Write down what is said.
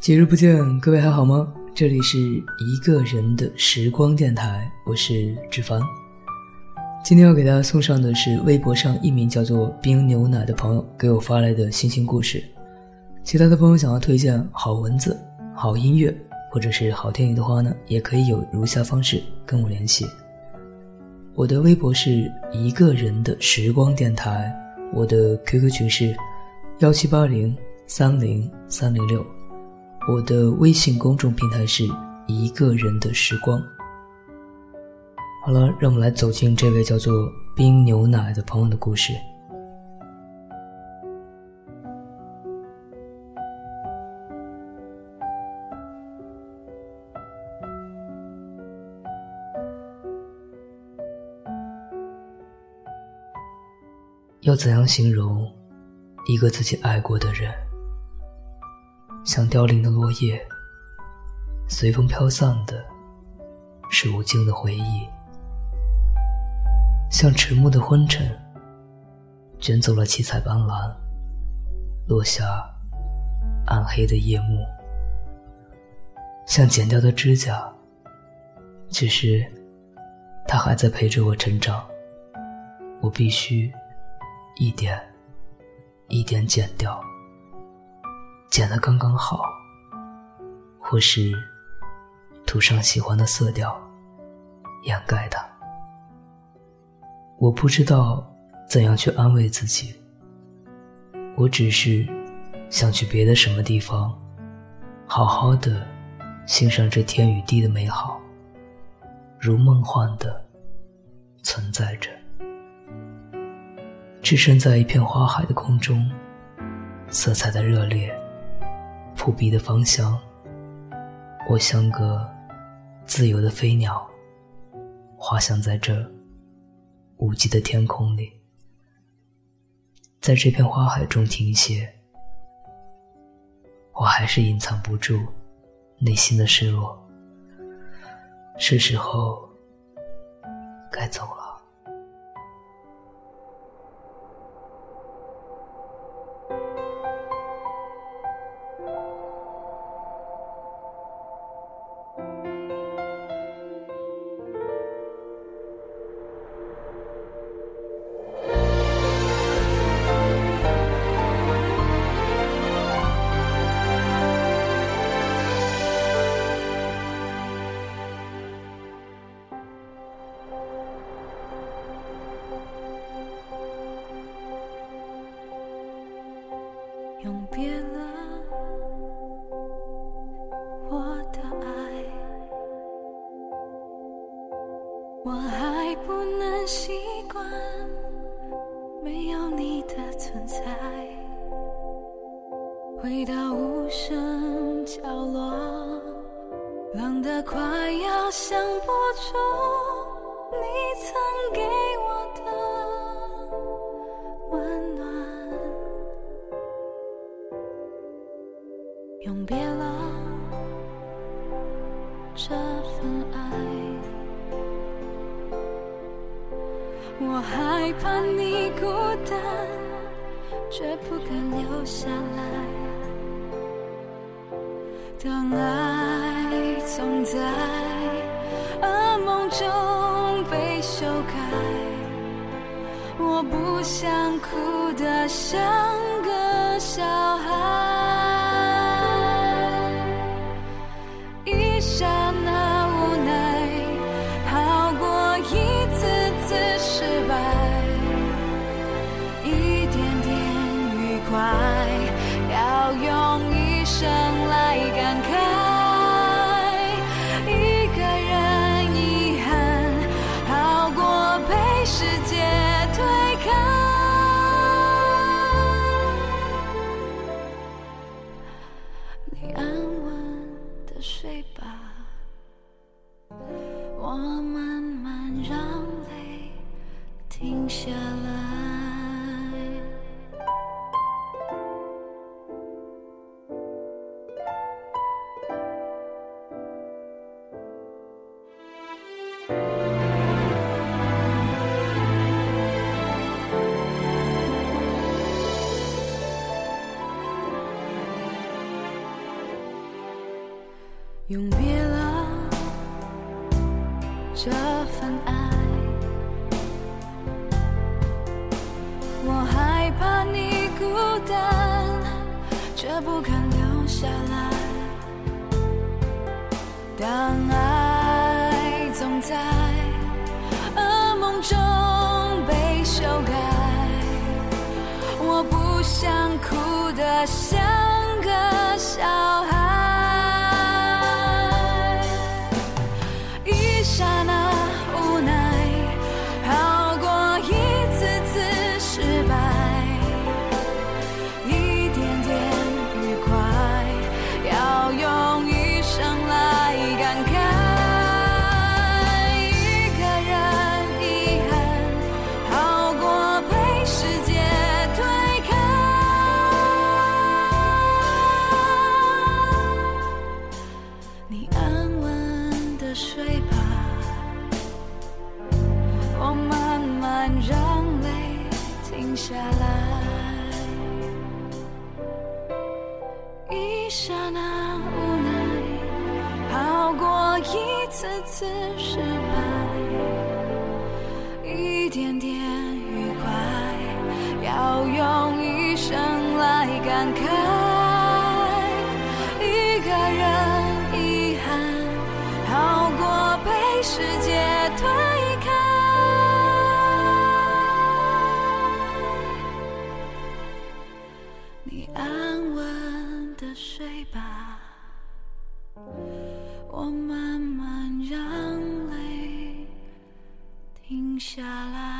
几日不见，各位还好吗？这里是一个人的时光电台，我是志凡。今天要给大家送上的是微博上一名叫做冰牛奶的朋友给我发来的心情故事。其他的朋友想要推荐好文字、好音乐或者是好电影的话呢，也可以有如下方式跟我联系。我的微博是一个人的时光电台，我的 QQ 群是幺七八零三零三零六。我的微信公众平台是一个人的时光。好了，让我们来走进这位叫做冰牛奶的朋友的故事。要怎样形容一个自己爱过的人？像凋零的落叶，随风飘散的，是无尽的回忆；像迟暮的昏沉，卷走了七彩斑斓，落下暗黑的夜幕；像剪掉的指甲，只是它还在陪着我成长，我必须一点一点剪掉。剪得刚刚好，或是涂上喜欢的色调，掩盖它。我不知道怎样去安慰自己，我只是想去别的什么地方，好好的欣赏这天与地的美好，如梦幻的存在着，置身在一片花海的空中，色彩的热烈。扑鼻的芳香，我像个自由的飞鸟，滑翔在这无际的天空里，在这片花海中停歇。我还是隐藏不住内心的失落，是时候该走了。我还不能习惯没有你的存在。回到无声角落，冷得快要想不出你曾给我的温暖。永别了这份爱，我害怕你孤单，却不敢留下来。当爱总在噩梦中被修改，我不想哭得像个小孩。快要我慢慢让泪停下来永别这份爱。我害怕你孤单，却不肯留下来。当爱总在噩梦中被修改，我不想哭得像个小孩。下来。一刹那无奈，好过一次次失败，一点点下来。